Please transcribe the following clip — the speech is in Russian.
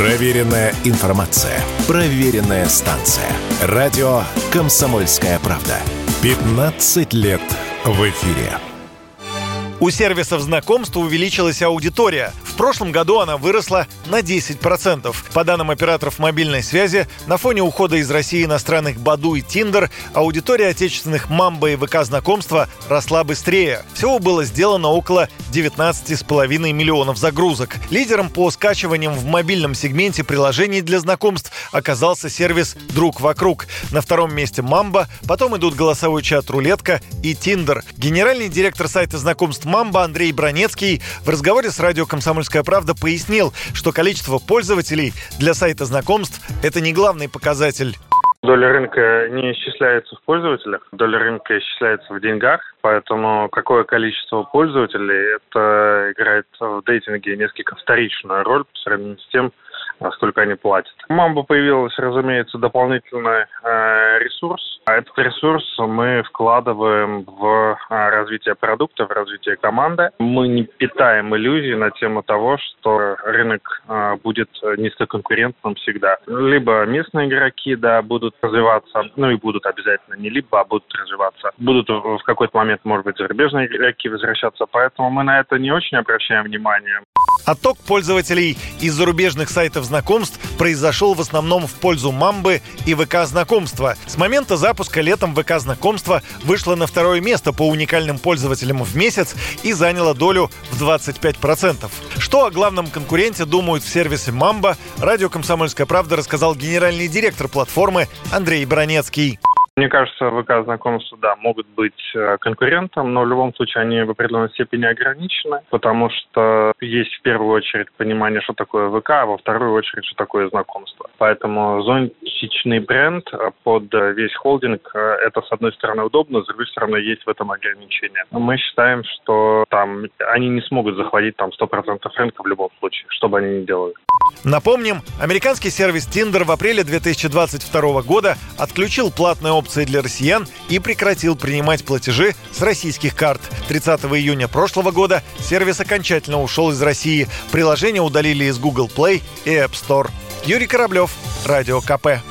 Проверенная информация. Проверенная станция. Радио «Комсомольская правда». 15 лет в эфире. У сервисов знакомств увеличилась аудитория. Прошлом году она выросла на 10%. По данным операторов мобильной связи, на фоне ухода из России иностранных Баду и Тиндер, аудитория отечественных Мамба и ВК знакомства росла быстрее. Всего было сделано около 19,5 миллионов загрузок. Лидером по скачиваниям в мобильном сегменте приложений для знакомств оказался сервис «Друг вокруг». На втором месте Мамба, потом идут голосовой чат «Рулетка» и Тиндер. Генеральный директор сайта знакомств Мамба Андрей Бронецкий в разговоре с радио «Комсомольская правда» пояснил, что количество пользователей для сайта знакомств – это не главный показатель. Доля рынка не исчисляется в пользователях, доля рынка исчисляется в деньгах, поэтому какое количество пользователей, это играет в дейтинге несколько вторичную роль по сравнению с тем, сколько они платят. У Мамбо появилась, разумеется, дополнительный э, ресурс. А этот ресурс мы вкладываем в э, развитие продукта, в развитие команды. Мы не питаем иллюзий на тему того, что рынок э, будет низкоконкурентным всегда. Либо местные игроки, да, будут развиваться, ну и будут обязательно не либо, а будут развиваться. Будут в какой-то момент, может быть, зарубежные игроки возвращаться, поэтому мы на это не очень обращаем внимание. Отток пользователей из зарубежных сайтов знакомств произошел в основном в пользу Мамбы и ВК знакомства. С момента запуска летом ВК знакомства вышло на второе место по уникальным пользователям в месяц и заняло долю в 25%. Что о главном конкуренте думают в сервисе Мамба, радио «Комсомольская правда» рассказал генеральный директор платформы Андрей Бронецкий. Мне кажется, ВК знакомства, да, могут быть э, конкурентом, но в любом случае они в определенной степени ограничены, потому что есть в первую очередь понимание, что такое ВК, а во вторую очередь, что такое знакомство. Поэтому зонтичный бренд под весь холдинг э, – это, с одной стороны, удобно, с другой стороны, есть в этом ограничения. Мы считаем, что там они не смогут захватить там 100% рынка в любом случае, что бы они ни делали. Напомним, американский сервис Tinder в апреле 2022 года отключил платные опции для россиян и прекратил принимать платежи с российских карт. 30 июня прошлого года сервис окончательно ушел из России. Приложение удалили из Google Play и App Store. Юрий Кораблев, Радио КП.